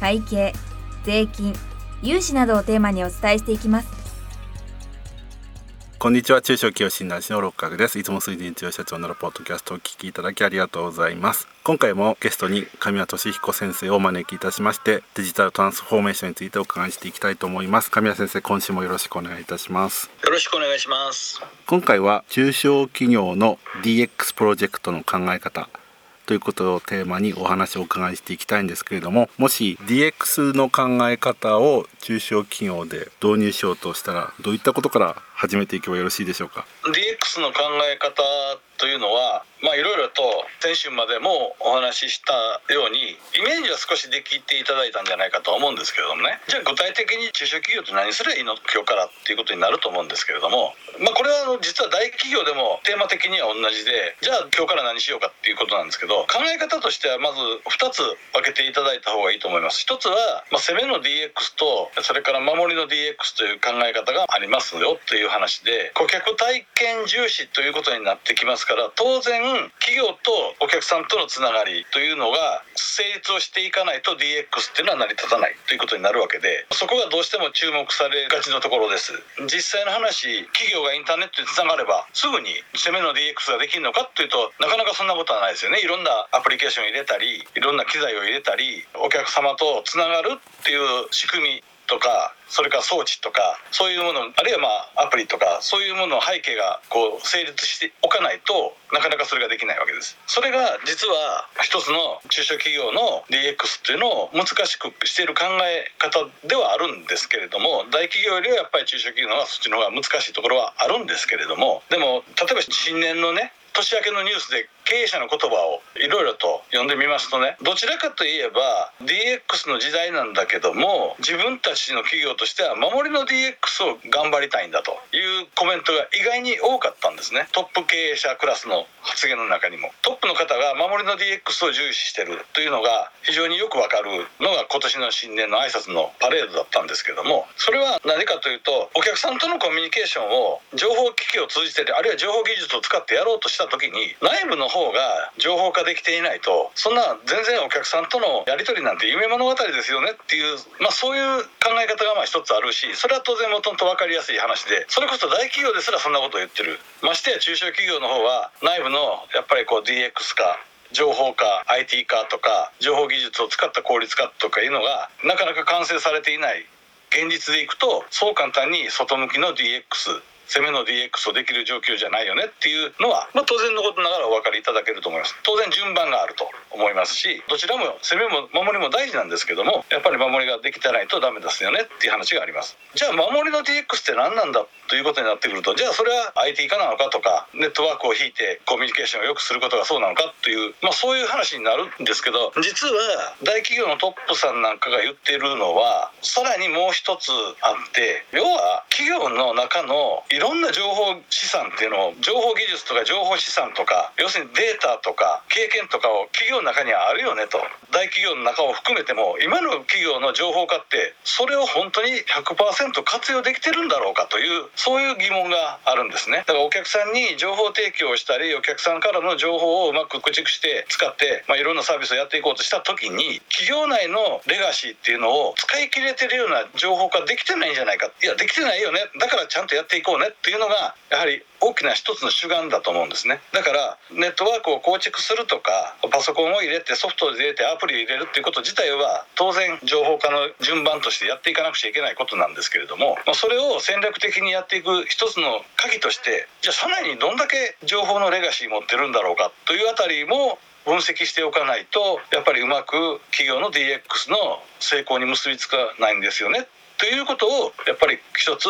会計税金融資などをテーマにお伝えしていきます。こんにちは。中小企業診断士の六角です。いつも水田強社長のポッドキャストを聞きいただきありがとうございます。今回もゲストに神谷俊彦先生をお招きいたしましてデジタルトランスフォーメーションについてお伺いしていきたいと思います。神谷先生今週もよろしくお願いいたします。よろしくお願いします。今回は中小企業の DX プロジェクトの考え方ということをテーマにお話をお伺いしていきたいんですけれどももし DX の考え方を中小企業で導入しようとしたらどういったことから始めていけばよろしいでしょうか？DX の考え方というのはまあいろいろと先週までもお話ししたようにイメージは少しできていただいたんじゃないかと思うんですけれどもね。じゃあ具体的に中小企業って何すればいいの？今日からっていうことになると思うんですけれども。まあこれはあの実は大企業でもテーマ的には同じでじゃあ今日から何しようかっていうことなんですけど考え方としてはまず2つ分けていただいた方がいいと思います。1つは、まあ、攻めの DX とそれから守りの DX という考え方がありますよという話で顧客体験重視ということになってきますから当然企業とお客さんとのつながりというのが成立をしていかないと DX っていうのは成り立たないということになるわけでそこがどうしても注目されがちなところです。実際の話企業がインターネットにつながればすぐに攻めの DX ができるのかっていうとなかなかそんなことはないですよね。いろんなアプリケーションを入れたりいろんな機材を入れたりお客様とつながるっていう仕組みとかそれから装置とかそういうものあるいはまあアプリとかそういうものの背景がこう成立しておかないとなかなかそれができないわけです。それが実は一つの中小企業の DX っていうのを難しくしている考え方ではあるんですけれども大企業よりはやっぱり中小企業の方がそっちの方が難しいところはあるんですけれどもでも例えば新年のね年明けのニュースで経営者の言葉をいろいろと読んでみますとねどちらかといえば DX の時代なんだけども自分たちの企業としては守りの DX を頑張りたいんだというコメントが意外に多かったんですね。トップ経営者クラスの発言の中にも。トップの方が守りの DX を重視してるというのが非常によくわかるのが今年の新年の挨拶のパレードだったんですけどもそれは何かというとお客さんとのコミュニケーションを情報機器を通じてあるいは情報技術を使ってやろうとした時に内部の方が情報化できていないとそんな全然お客さんとのやり取りなんて夢物語ですよねっていう、まあ、そういう考え方がまあ一つあるしそれは当然もともと分かりやすい話で。それこそ大企業ですらそんなことを言ってる。ましてや中小企業の方は内部のやっぱりこう DX 化情報化 IT 化とか情報技術を使った効率化とかいうのがなかなか完成されていない現実でいくとそう簡単に外向きの DX 攻めの DX をできる状況じゃないよねっていうのは、まあ、当然のことながらお分かりいただけると思います。当然順番があると思いますしどちらも攻めも守りも大事なんですけどもやっぱり守りができてないとダメですよねっていう話があります。じゃあ守りの DX って何なんだということになってくるとじゃあそれは IT 化なのかとかネットワークを引いてコミュニケーションを良くすることがそうなのかという、まあ、そういう話になるんですけど実は大企業のトップさんなんかが言っているのはさらにもう一つあって要は企業の中のいろんな情報資産っていうのを情報技術とか情報資産とか要するにデータとか経験とかを企業の中にはあるよねと。大企業の中を含めても今の企業の情報化ってそれを本当に100%活用できてるんだろうかというそういう疑問があるんですね。だからお客さんに情報提供したりお客さんからの情報をうまく駆逐して使って、まあ、いろんなサービスをやっていこうとした時に企業内のレガシーっていうのを使い切れてるような情報化できてないんじゃないか。いやできてないよね。だからちゃんとやっていこうね。ねっていうのがやはり大きな一つの主眼だと思うんですね。だからネットワークを構築するとかパソコンを入れてソフトを入れてアプリを入れるっていうこと自体は当然情報化の順番としてやっていかなくちゃいけないことなんですけれどもそれを戦略的にやっていく一つの鍵としてじゃあ社内にどんだけ情報のレガシー持ってるんだろうかというあたりも分析しておかないとやっぱりうまく企業の DX の成功に結びつかないんですよね。ということをやっぱり一つ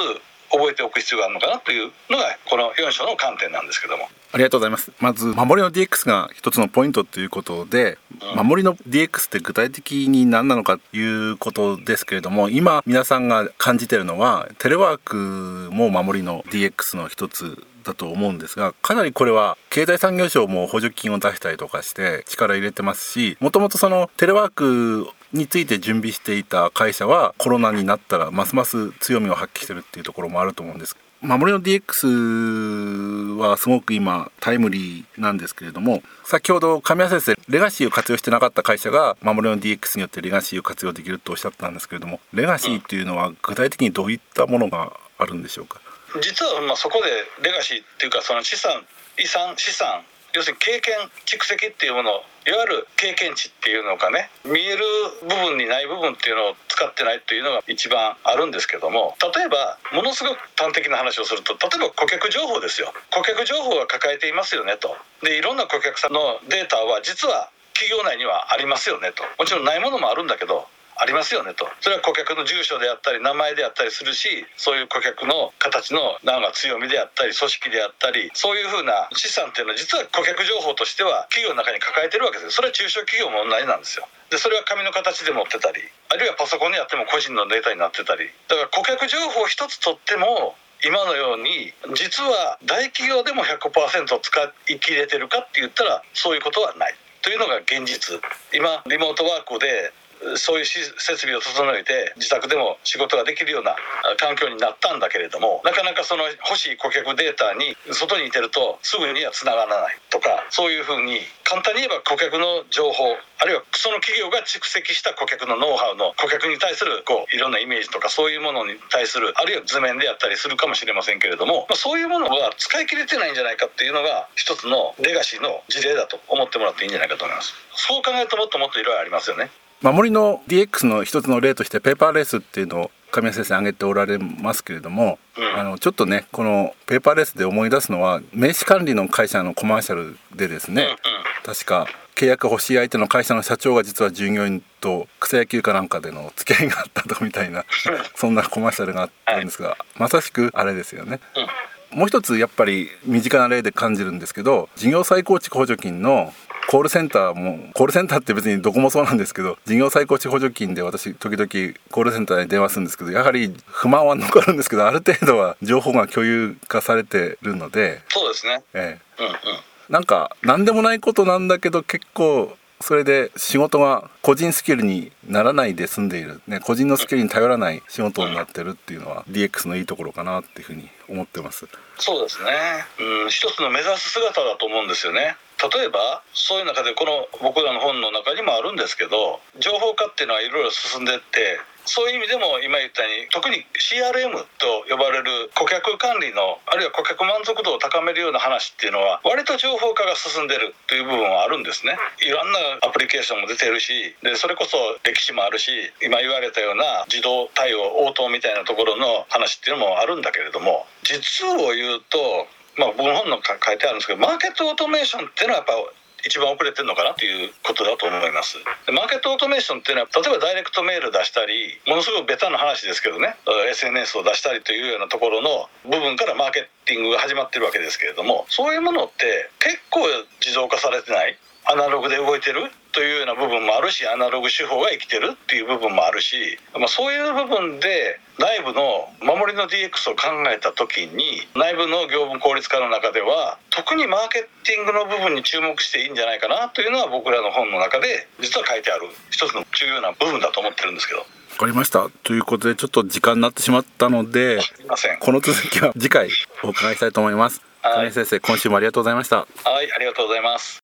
覚えておく必要があるのかなというのがこの4章の観点なんですけども。ありがとうございます。まず守りの DX が一つのポイントということで、うん、守りの DX って具体的に何なのかということですけれども、今皆さんが感じているのはテレワークも守りの DX の一つだと思うんですがかなりこれは経済産業省も補助金を出したりとかして力入れてますしもともとそのテレワークについて準備していた会社はコロナになったらますます強みを発揮してるっていうところもあると思うんです。守りの DX はすごく今タイムリーなんですけれども先ほど神谷先生レガシーを活用してなかった会社が守りの DX によってレガシーを活用できるとおっしゃったんですけれどもレガシーっていうのは具体的にどういったものがあるんでしょうか？実はまあそこでレガシーっていうかその資産遺産資産要するに経験蓄積っていうものいわゆる経験値っていうのかね見える部分にない部分っていうのを使ってないっていうのが一番あるんですけども例えばものすごく端的な話をすると例えば顧客情報ですよ。顧客情報は抱えていますよねと。でいろんな顧客さんのデータは実は企業内にはありますよねと。もちろんないものもあるんだけどありますよねと。それは顧客の住所であったり名前であったりするしそういう顧客の形のなんか強みであったり組織であったりそういうふうな資産っていうのは実は顧客情報としては企業の中に抱えてるわけですよ。それは中小企業も同じなんですよ。でそれは紙の形で持ってたりあるいはパソコンにあっても個人のデータになってたり。だから顧客情報一つとっても今のように実は大企業でも100%使い切れてるかって言ったらそういうことはない。というのが現実。今リモートワークでそういう設備を整えて自宅でも仕事ができるような環境になったんだけれどもなかなかその欲しい顧客データに外にいてるとすぐにはつながらないとかそういうふうに簡単に言えば顧客の情報あるいはその企業が蓄積した顧客のノウハウの顧客に対するこういろんなイメージとかそういうものに対するあるいは図面であったりするかもしれませんけれども、まあ、そういうものが使い切れてないんじゃないかっていうのが一つのレガシーの事例だと思ってもらっていいんじゃないかと思います。そう考えるともっともっといろいろありますよね。守りの DX の一つの例としてペーパーレースっていうのを神谷先生挙げておられますけれども、うん、あのちょっとねこのペーパーレースで思い出すのは名刺管理の会社のコマーシャルでですね、うんうん、確か契約欲しい相手の会社の社長が実は従業員と草野球かなんかでの付き合いがあったとみたいな そんなコマーシャルがあったんですが、はい、まさしくあれですよね。うん、もう一つやっぱり身近な例で感じるんですけど事業再構築補助金のコールセンターもコールセンターって別にどこもそうなんですけど事業再構築補助金で私時々コールセンターに電話するんですけどやはり不満は残るんですけどある程度は情報が共有化されてるので。そうですね、ええ。うんうん、なんか何でもないことなんだけど結構それで仕事が個人スキルにならないで済んでいる、ね、個人のスキルに頼らない仕事になってるっていうのは DX のいいところかなっていうふうに思ってます。そうですね、うん、一つの目指す姿だと思うんですよね。例えばそういう中でこの僕らの本の中にもあるんですけど情報化っていうのはいろいろ進んでってそういう意味でも今言ったように特に CRM と呼ばれる顧客管理のあるいは顧客満足度を高めるような話っていうのは割と情報化が進んでるという部分はあるんですね。いろんなアプリケーションも出てるしでそれこそ歴史もあるし今言われたような自動対応応答みたいなところの話っていうのもあるんだけれども実を言うとまあ、僕の本の書いてあるんですけどマーケットオートメーションっていうのはやっぱ一番遅れてるのかなということだと思います。マーケットオートメーションっていうのは例えばダイレクトメール出したりものすごくベタな話ですけどね。SNS を出したりというようなところの部分からマーケティングが始まってるわけですけれどもそういうものって結構自動化されてないアナログで動いてるというような部分もあるしアナログ手法が生きてるっていう部分もあるし、まあ、そういう部分で内部の守りの DX を考えた時に内部の業務効率化の中では特にマーケティングの部分に注目していいんじゃないかなというのは僕らの本の中で実は書いてある一つの重要な部分だと思ってるんですけど。わかりましたということでちょっと時間になってしまったのでこの続きは次回お伺いしたいと思います。はい、先生今週もありがとうございましたはいありがとうございます